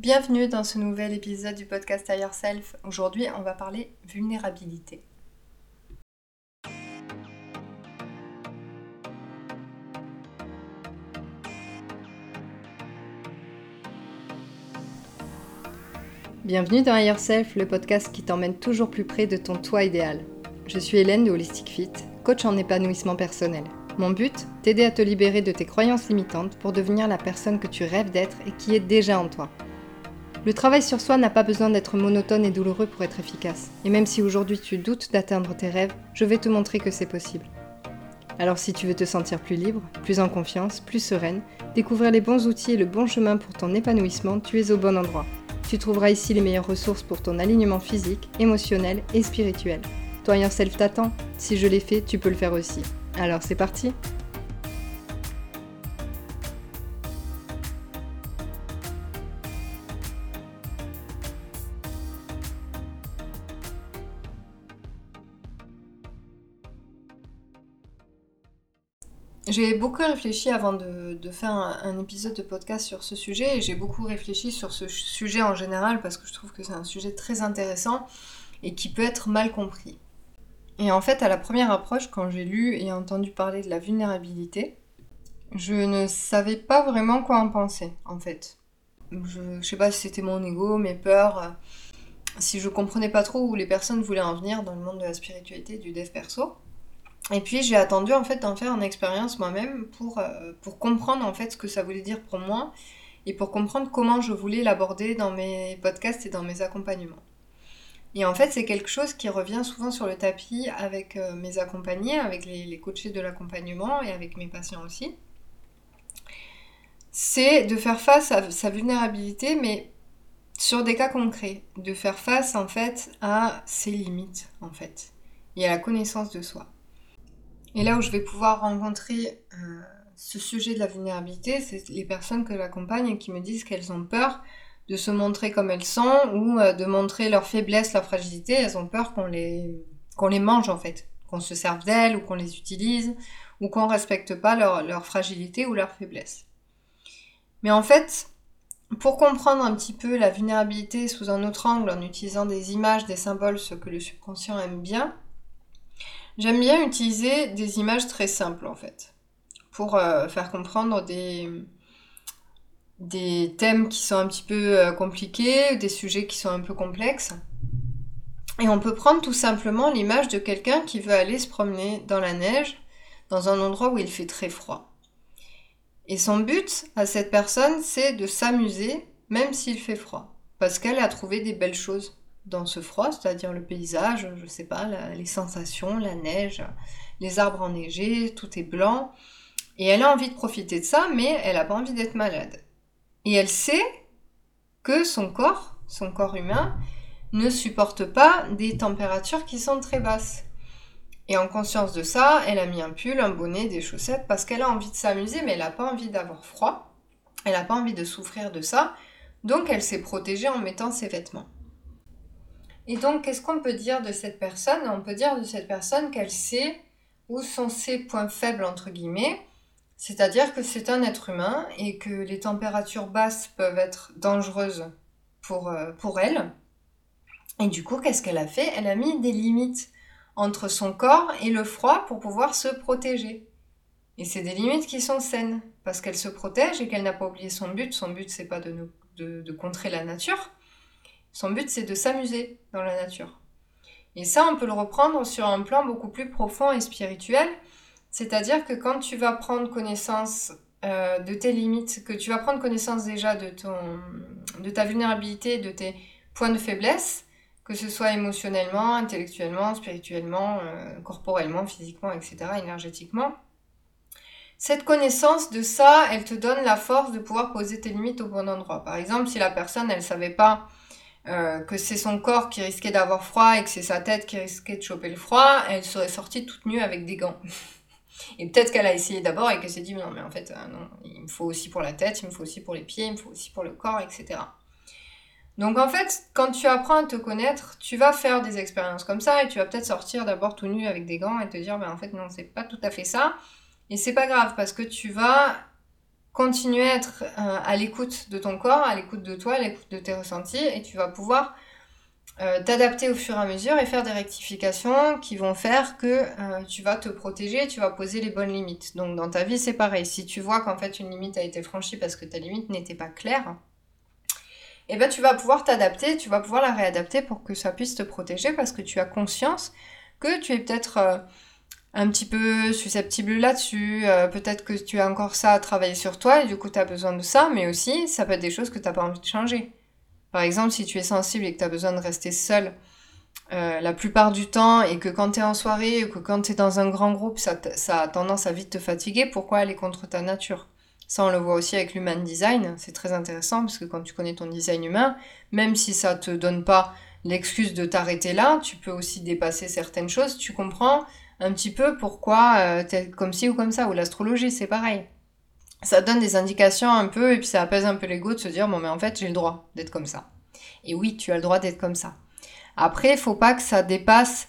Bienvenue dans ce nouvel épisode du podcast à Yourself. Aujourd'hui, on va parler vulnérabilité. Bienvenue dans Yourself, le podcast qui t'emmène toujours plus près de ton toi idéal. Je suis Hélène de Holistic Fit, coach en épanouissement personnel. Mon but, t'aider à te libérer de tes croyances limitantes pour devenir la personne que tu rêves d'être et qui est déjà en toi. Le travail sur soi n'a pas besoin d'être monotone et douloureux pour être efficace. Et même si aujourd'hui tu doutes d'atteindre tes rêves, je vais te montrer que c'est possible. Alors si tu veux te sentir plus libre, plus en confiance, plus sereine, découvrir les bons outils et le bon chemin pour ton épanouissement, tu es au bon endroit. Tu trouveras ici les meilleures ressources pour ton alignement physique, émotionnel et spirituel. Toi yourself t'attend. Si je l'ai fait, tu peux le faire aussi. Alors c'est parti J'ai beaucoup réfléchi avant de, faire un, épisode de podcast sur ce sujet et j'ai beaucoup réfléchi sur ce sujet en général parce que je trouve que c'est un sujet très intéressant et qui peut être mal compris. Et en fait, à la première approche, quand j'ai lu et entendu parler de la vulnérabilité, je ne savais pas vraiment quoi en penser, en fait. Je, ne sais pas si c'était mon ego, mes peurs, si je comprenais pas trop où les personnes voulaient en venir dans le monde de la spiritualité, du dev perso. Et puis j'ai attendu en fait d'en faire une expérience moi-même pour, euh, pour comprendre en fait ce que ça voulait dire pour moi et pour comprendre comment je voulais l'aborder dans mes podcasts et dans mes accompagnements. Et en fait, c'est quelque chose qui revient souvent sur le tapis avec euh, mes accompagnés, avec les, les coachés de l'accompagnement et avec mes patients aussi. C'est de faire face à sa vulnérabilité, mais sur des cas concrets. De faire face en fait à ses limites en fait. Et à la connaissance de soi. Et là où je vais pouvoir rencontrer euh, ce sujet de la vulnérabilité, c'est les personnes que j'accompagne et qui me disent qu'elles ont peur de se montrer comme elles sont ou euh, de montrer leur faiblesse, leur fragilité. Elles ont peur qu'on les, mange en fait, qu'on se serve d'elles ou qu'on les utilise ou qu'on respecte pas leur, leur fragilité ou leur faiblesse. Mais en fait, pour comprendre un petit peu la vulnérabilité sous un autre angle en utilisant des images, des symboles, ce que le subconscient aime bien, J'aime bien utiliser des images très simples en fait, pour euh, faire comprendre des, thèmes qui sont un petit peu euh, compliqués, des sujets qui sont un peu complexes. Et on peut prendre tout simplement l'image de quelqu'un qui veut aller se promener dans la neige, dans un endroit où il fait très froid. Et son but à cette personne, c'est de s'amuser même s'il fait froid, parce qu'elle a trouvé des belles choses dans ce froid, c'est-à-dire le paysage, je sais pas, les sensations, la neige, les arbres enneigés, tout est blanc. Et elle a envie de profiter de ça, mais elle n'a pas envie d'être malade. Et elle sait que son corps, son corps humain, ne supporte pas des températures qui sont très basses. Et en conscience de ça, elle a mis un pull, un bonnet, des chaussettes, parce qu'elle a envie de s'amuser, mais elle n'a pas envie d'avoir froid. Elle n'a pas envie de souffrir de ça. Donc elle s'est protégée en mettant ses vêtements. Et donc, qu'est-ce qu'on peut dire de cette personne? On peut dire de cette personne qu'elle sait où sont ses points faibles, entre guillemets, c'est-à-dire que c'est un être humain et que les températures basses peuvent être dangereuses pour, euh, pour elle. Et du coup, qu'est-ce qu'elle a fait? Elle a mis des limites entre son corps et le froid pour pouvoir se protéger. Et c'est des limites qui sont saines, parce qu'elle se protège et qu'elle n'a pas oublié son but. Son but, c'est pas de, de contrer la nature, son but, c'est de s'amuser dans la nature. Et ça, on peut le reprendre sur un plan beaucoup plus profond et spirituel. C'est-à-dire que quand tu vas prendre connaissance euh, de tes limites, que tu vas prendre connaissance déjà de, ta vulnérabilité, de tes points de faiblesse, que ce soit émotionnellement, intellectuellement, spirituellement, euh, corporellement, physiquement, etc., énergétiquement, cette connaissance de ça, elle te donne la force de pouvoir poser tes limites au bon endroit. Par exemple, si la personne, elle savait pas euh, que c'est son corps qui risquait d'avoir froid et que c'est sa tête qui risquait de choper le froid, elle serait sortie toute nue avec des gants. Et peut-être qu'elle a essayé d'abord et qu'elle s'est dit non mais en fait euh, non, il me faut aussi pour la tête, il me faut aussi pour les pieds, il me faut aussi pour le corps, etc. Donc en fait, quand tu apprends à te connaître, tu vas faire des expériences comme ça et tu vas peut-être sortir d'abord tout nu avec des gants et te dire ben en fait non c'est pas tout à fait ça et c'est pas grave parce que tu vas continuer à être euh, à l'écoute de ton corps, à l'écoute de toi, à l'écoute de tes ressentis, et tu vas pouvoir euh, t'adapter au fur et à mesure et faire des rectifications qui vont faire que euh, tu vas te protéger, tu vas poser les bonnes limites. Donc dans ta vie, c'est pareil. Si tu vois qu'en fait une limite a été franchie parce que ta limite n'était pas claire, eh ben tu vas pouvoir t'adapter, tu vas pouvoir la réadapter pour que ça puisse te protéger parce que tu as conscience que tu es peut-être un petit peu susceptible là-dessus, peut-être que tu as encore ça à travailler sur toi et du coup tu as besoin de ça, mais aussi ça peut être des choses que tu n'as pas envie de changer. Par exemple, si tu es sensible et que tu as besoin de rester seul euh, la plupart du temps et que quand tu es en soirée ou que quand tu es dans un grand groupe, ça, a tendance à vite te fatiguer, pourquoi aller contre ta nature? Ça, on le voit aussi avec l'human design. C'est très intéressant parce que quand tu connais ton design humain, même si ça te donne pas l'excuse de t'arrêter là, tu peux aussi dépasser certaines choses. Tu comprends? Un petit peu pourquoi euh, tu es comme ci ou comme ça. Ou l'astrologie, c'est pareil ça donne des indications un peu et puis ça apaise un peu l'ego de se dire bon mais en fait j'ai le droit d'être comme ça. Et oui, tu as le droit d'être comme ça. Après, il faut pas que ça dépasse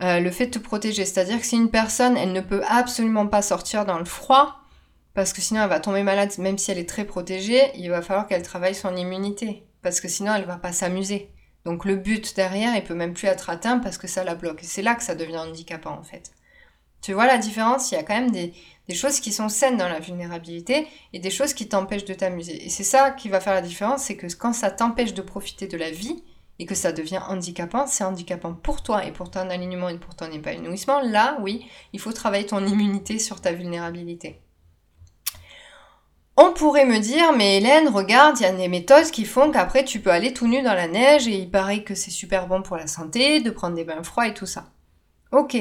euh, le fait de te protéger. C'est-à-dire que si une personne, elle ne peut absolument pas sortir dans le froid, parce que sinon elle va tomber malade, même si elle est très protégée, il va falloir qu'elle travaille son immunité, parce que sinon elle va pas s'amuser. Donc le but derrière, il peut même plus être atteint parce que ça la bloque. Et c'est là que ça devient handicapant en fait. Tu vois la différence? Il y a quand même des, des choses qui sont saines dans la vulnérabilité et des choses qui t'empêchent de t'amuser. Et c'est ça qui va faire la différence, c'est que quand ça t'empêche de profiter de la vie et que ça devient handicapant, c'est handicapant pour toi et pour ton alignement et pour ton épanouissement. Là, oui, il faut travailler ton immunité sur ta vulnérabilité. On pourrait me dire, mais Hélène, regarde, il y a des méthodes qui font qu'après tu peux aller tout nu dans la neige et il paraît que c'est super bon pour la santé, de prendre des bains froids et tout ça. Ok.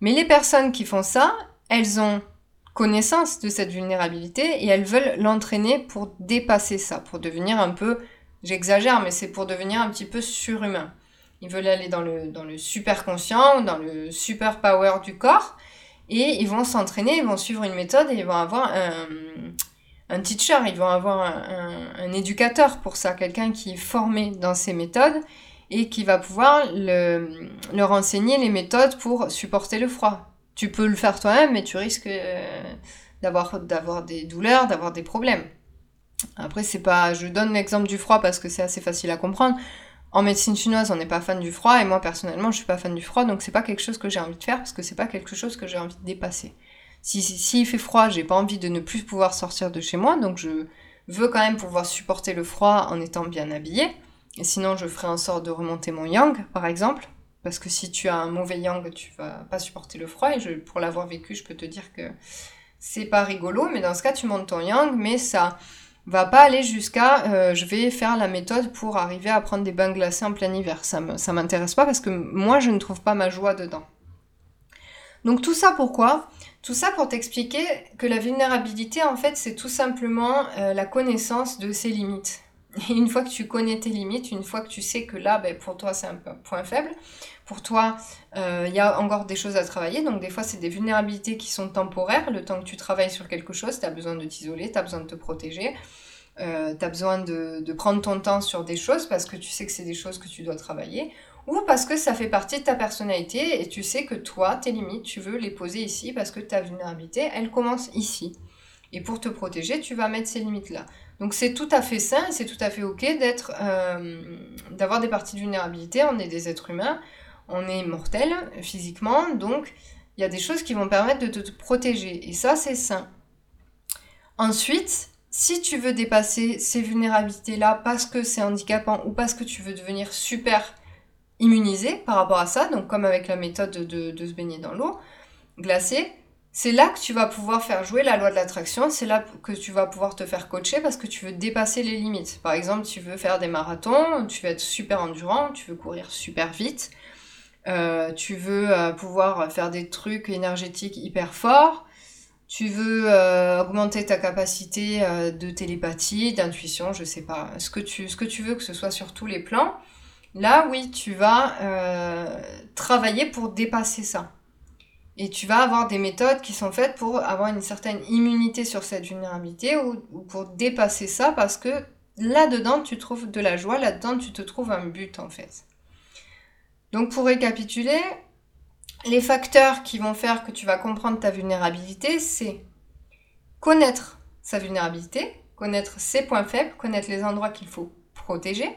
Mais les personnes qui font ça, elles ont connaissance de cette vulnérabilité et elles veulent l'entraîner pour dépasser ça, pour devenir un peu, j'exagère, mais c'est pour devenir un petit peu surhumain. Ils veulent aller dans le, dans le super conscient, dans le super power du corps, et ils vont s'entraîner, ils vont suivre une méthode et ils vont avoir un, un teacher, ils vont avoir un, éducateur pour ça, quelqu'un qui est formé dans ces méthodes et qui va pouvoir le, leur enseigner les méthodes pour supporter le froid, tu peux le faire toi-même, mais tu risques euh, d'avoir, d'avoir des douleurs, d'avoir des problèmes. Après, c'est pas. Je donne l'exemple du froid parce que c'est assez facile à comprendre. En médecine chinoise, on n'est pas fan du froid, et moi personnellement, je suis pas fan du froid, donc c'est pas quelque chose que j'ai envie de faire parce que c'est pas quelque chose que j'ai envie de dépasser. Si, si, fait froid, j'ai pas envie de ne plus pouvoir sortir de chez moi, donc je veux quand même pouvoir supporter le froid en étant bien habillé. Et sinon, je ferai en sorte de remonter mon yang, par exemple. Parce que si tu as un mauvais yang, tu vas pas supporter le froid. Et pour l'avoir vécu, je peux te dire que c'est pas rigolo. Mais dans ce cas, tu montes ton yang, mais ça va pas aller jusqu'à euh, je vais faire la méthode pour arriver à prendre des bains glacés en plein hiver. Ça m'intéresse pas parce que moi, je ne trouve pas ma joie dedans. Donc tout ça pourquoi? Tout ça pour t'expliquer que la vulnérabilité, en fait, c'est tout simplement euh, la connaissance de ses limites. Une fois que tu connais tes limites, une fois que tu sais que là, ben, pour toi, c'est un point faible, pour toi, euh, il y a encore des choses à travailler. Donc, des fois, c'est des vulnérabilités qui sont temporaires. Le temps que tu travailles sur quelque chose, tu as besoin de t'isoler, tu as besoin de te protéger. Euh, tu as besoin de, prendre ton temps sur des choses parce que tu sais que c'est des choses que tu dois travailler ou parce que ça fait partie de ta personnalité et tu sais que toi, tes limites, tu veux les poser ici parce que ta vulnérabilité, elle commence ici. Et pour te protéger, tu vas mettre ces limites-là. Donc c'est tout à fait sain c'est tout à fait ok d'être, euh, d'avoir des parties de vulnérabilité. On est des êtres humains, on est mortel physiquement, donc il y a des choses qui vont permettre de te protéger. Et ça, c'est sain. Ensuite, si tu veux dépasser ces vulnérabilités-là parce que c'est handicapant ou parce que tu veux devenir super immunisé par rapport à ça, donc comme avec la méthode de, de se baigner dans l'eau glacée, c'est là que tu vas pouvoir faire jouer la loi de l'attraction, c'est là que tu vas pouvoir te faire coacher parce que tu veux dépasser les limites. Par exemple, tu veux faire des marathons, tu veux être super endurant, tu veux courir super vite, euh, tu veux euh, pouvoir faire des trucs énergétiques hyper forts, tu veux euh, augmenter ta capacité de télépathie, d'intuition, je sais pas, ce que, tu, ce que tu veux que ce soit sur tous les plans. Là, oui, tu vas travailler pour dépasser ça. Et tu vas avoir des méthodes qui sont faites pour avoir une certaine immunité sur cette vulnérabilité ou, pour dépasser ça parce que là-dedans tu trouves de la joie, là-dedans tu te trouves un but en fait. Donc pour récapituler, les facteurs qui vont faire que tu vas comprendre ta vulnérabilité, c'est connaître sa vulnérabilité, connaître ses points faibles, connaître les endroits qu'il faut protéger.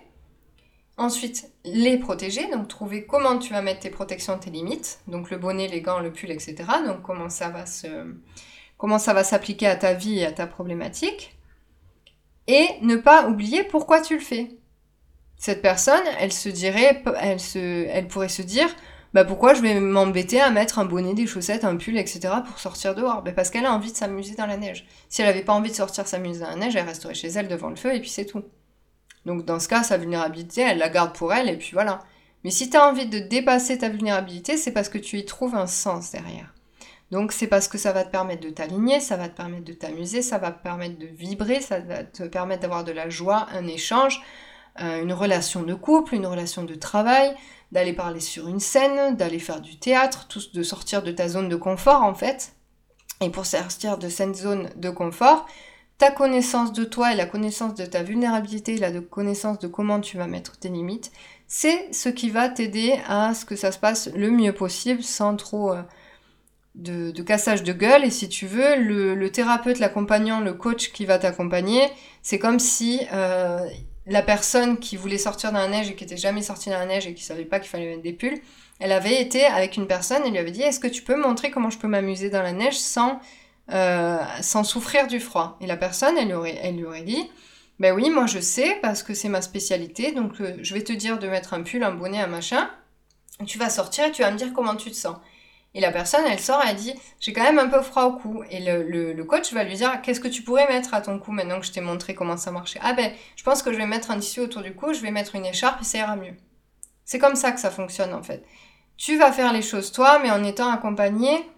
Ensuite, les protéger, donc trouver comment tu vas mettre tes protections, tes limites, donc le bonnet, les gants, le pull, etc. Donc comment ça va se, comment ça va s'appliquer à ta vie et à ta problématique. Et ne pas oublier pourquoi tu le fais. Cette personne, elle se dirait, elle, se, elle pourrait se dire, bah pourquoi je vais m'embêter à mettre un bonnet, des chaussettes, un pull, etc. pour sortir dehors? Bah Parce qu'elle a envie de s'amuser dans la neige. Si elle n'avait pas envie de sortir s'amuser dans la neige, elle resterait chez elle devant le feu et puis c'est tout. Donc dans ce cas, sa vulnérabilité, elle la garde pour elle et puis voilà. Mais si tu as envie de dépasser ta vulnérabilité, c'est parce que tu y trouves un sens derrière. Donc c'est parce que ça va te permettre de t'aligner, ça va te permettre de t'amuser, ça va te permettre de vibrer, ça va te permettre d'avoir de la joie, un échange, euh, une relation de couple, une relation de travail, d'aller parler sur une scène, d'aller faire du théâtre, tout, de sortir de ta zone de confort en fait. Et pour sortir de cette zone de confort, ta connaissance de toi et la connaissance de ta vulnérabilité, la connaissance de comment tu vas mettre tes limites, c'est ce qui va t'aider à ce que ça se passe le mieux possible sans trop euh, de, cassage de gueule. Et si tu veux, le, thérapeute, l'accompagnant, le coach qui va t'accompagner, c'est comme si euh, la personne qui voulait sortir dans la neige et qui était jamais sortie dans la neige et qui savait pas qu'il fallait mettre des pulls, elle avait été avec une personne et lui avait dit est-ce que tu peux montrer comment je peux m'amuser dans la neige sans, euh, sans souffrir du froid Et la personne, elle lui aurait, lui aurait dit ben oui, moi je sais parce que c'est ma spécialité, donc euh, je vais te dire de mettre un pull, un bonnet, un machin. Tu vas sortir et tu vas me dire comment tu te sens. Et la personne, elle sort, elle dit J'ai quand même un peu froid au cou. Et le, le, coach va lui dire Qu'est-ce que tu pourrais mettre à ton cou maintenant que je t'ai montré comment ça marchait Ah ben, je pense que je vais mettre un tissu autour du cou, je vais mettre une écharpe et ça ira mieux. C'est comme ça que ça fonctionne en fait. Tu vas faire les choses toi, mais en étant accompagné,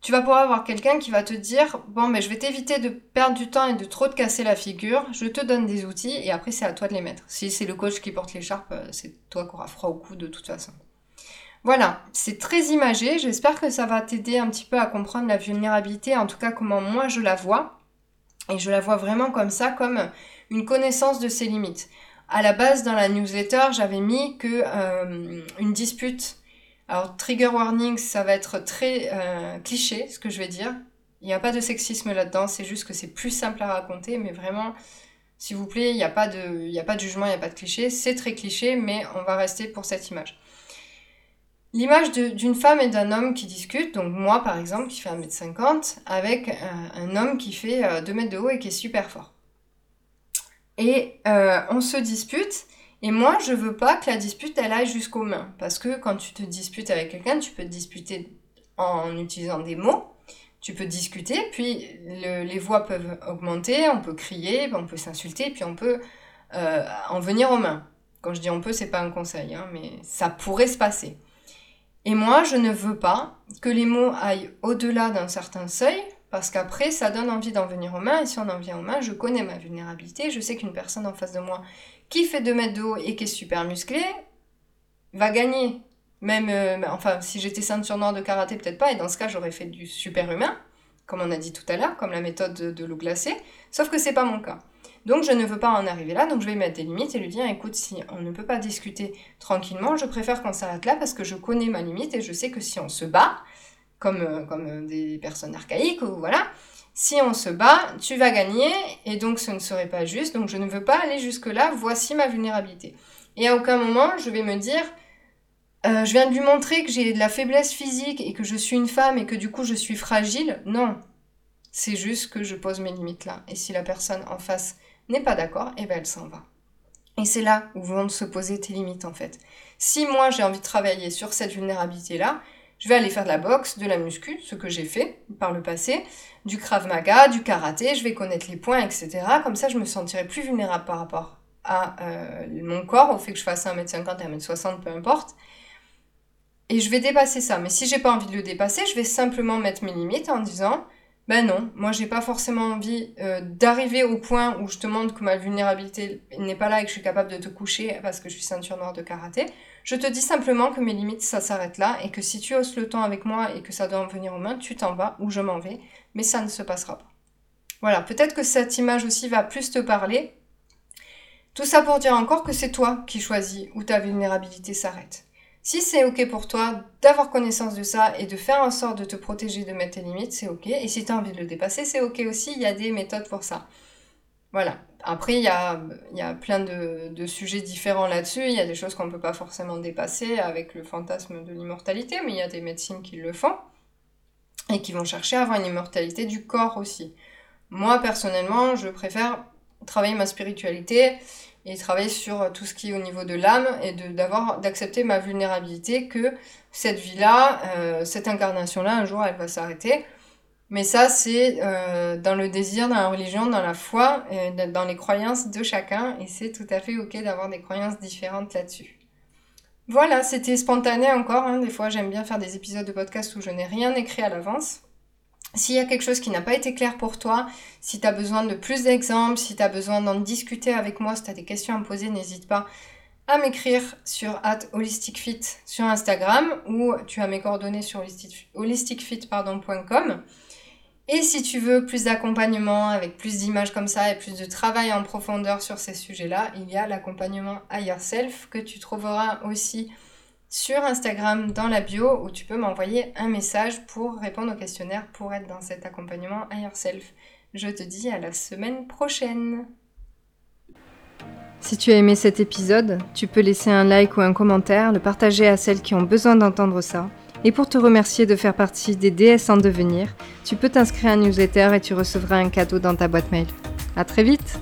tu vas pouvoir avoir quelqu'un qui va te dire Bon, ben, je vais t'éviter de perdre du temps et de trop te casser la figure, je te donne des outils et après c'est à toi de les mettre. Si c'est le coach qui porte l'écharpe, euh, c'est toi qui auras froid au cou de toute façon. Voilà, c'est très imagé. J'espère que ça va t'aider un petit peu à comprendre la vulnérabilité, en tout cas comment moi je la vois. Et je la vois vraiment comme ça, comme une connaissance de ses limites. À la base, dans la newsletter, j'avais mis que euh, une dispute. Alors, trigger warning, ça va être très euh, cliché, ce que je vais dire. Il n'y a pas de sexisme là-dedans, c'est juste que c'est plus simple à raconter, mais vraiment, s'il vous plaît, il n'y a, pas de, a pas de jugement, il n'y a pas de cliché. C'est très cliché, mais on va rester pour cette image. L'image d'une femme et d'un homme qui discutent, donc moi par exemple qui fait 1m50, avec un, homme qui fait 2 euh, mètres de haut et qui est super fort. Et euh, on se dispute, et moi je veux pas que la dispute elle aille jusqu'aux mains. Parce que quand tu te disputes avec quelqu'un, tu peux te disputer en utilisant des mots, tu peux discuter, puis les voix peuvent augmenter, on peut crier, on peut s'insulter, puis on peut euh, en venir aux mains. Quand je dis on peut, c'est pas un conseil, hein, mais ça pourrait se passer. Et moi, je ne veux pas que les mots aillent au-delà d'un certain seuil, parce qu'après, ça donne envie d'en venir aux mains, et si on en vient aux mains, je connais ma vulnérabilité, je sais qu'une personne en face de moi qui fait 2 mètres de haut et qui est super musclée, va gagner. Même, euh, enfin, si j'étais ceinture noire de karaté, peut-être pas, et dans ce cas, j'aurais fait du super humain, comme on a dit tout à l'heure, comme la méthode de, l'eau glacée, sauf que c'est pas mon cas. Donc je ne veux pas en arriver là, donc je vais mettre des limites et lui dire écoute, si on ne peut pas discuter tranquillement, je préfère qu'on s'arrête là parce que je connais ma limite et je sais que si on se bat, comme, euh, comme des personnes archaïques ou voilà, si on se bat, tu vas gagner et donc ce ne serait pas juste, donc je ne veux pas aller jusque-là, voici ma vulnérabilité. Et à aucun moment je vais me dire euh, je viens de lui montrer que j'ai de la faiblesse physique et que je suis une femme et que du coup je suis fragile. Non, c'est juste que je pose mes limites là. Et si la personne en face n'est pas d'accord, eh ben elle s'en va. Et c'est là où vont se poser tes limites en fait. Si moi j'ai envie de travailler sur cette vulnérabilité-là, je vais aller faire de la boxe, de la muscu, ce que j'ai fait par le passé, du krav maga, du karaté, je vais connaître les points, etc. Comme ça, je me sentirai plus vulnérable par rapport à euh, mon corps, au fait que je fasse 1m50 et 1m60, peu importe. Et je vais dépasser ça. Mais si j'ai pas envie de le dépasser, je vais simplement mettre mes limites en disant ben non, moi j'ai pas forcément envie euh, d'arriver au point où je te montre que ma vulnérabilité n'est pas là et que je suis capable de te coucher parce que je suis ceinture noire de karaté. Je te dis simplement que mes limites ça s'arrête là et que si tu hausses le temps avec moi et que ça doit en venir aux mains, tu t'en vas ou je m'en vais, mais ça ne se passera pas. Voilà, peut-être que cette image aussi va plus te parler. Tout ça pour dire encore que c'est toi qui choisis où ta vulnérabilité s'arrête. Si c'est ok pour toi d'avoir connaissance de ça et de faire en sorte de te protéger, de mettre tes limites, c'est ok. Et si tu as envie de le dépasser, c'est ok aussi. Il y a des méthodes pour ça. Voilà. Après, il y a, plein de, sujets différents là-dessus. Il y a des choses qu'on ne peut pas forcément dépasser avec le fantasme de l'immortalité, mais il y a des médecines qui le font et qui vont chercher à avoir une immortalité du corps aussi. Moi, personnellement, je préfère travailler ma spiritualité et travailler sur tout ce qui est au niveau de l'âme et d'accepter ma vulnérabilité que cette vie-là, euh, cette incarnation-là, un jour, elle va s'arrêter. Mais ça, c'est euh, dans le désir, dans la religion, dans la foi, dans les croyances de chacun, et c'est tout à fait ok d'avoir des croyances différentes là-dessus. Voilà, c'était spontané encore. Hein. Des fois, j'aime bien faire des épisodes de podcast où je n'ai rien écrit à l'avance. S'il y a quelque chose qui n'a pas été clair pour toi, si tu as besoin de plus d'exemples, si tu as besoin d'en discuter avec moi, si tu as des questions à me poser, n'hésite pas à m'écrire sur holisticfit sur Instagram ou tu as mes coordonnées sur holisticfit.com. Et si tu veux plus d'accompagnement avec plus d'images comme ça et plus de travail en profondeur sur ces sujets-là, il y a l'accompagnement à yourself que tu trouveras aussi sur Instagram dans la bio où tu peux m'envoyer un message pour répondre au questionnaire pour être dans cet accompagnement à yourself. Je te dis à la semaine prochaine. Si tu as aimé cet épisode, tu peux laisser un like ou un commentaire, le partager à celles qui ont besoin d'entendre ça. Et pour te remercier de faire partie des DS en devenir, tu peux t'inscrire à un newsletter et tu recevras un cadeau dans ta boîte mail. À très vite!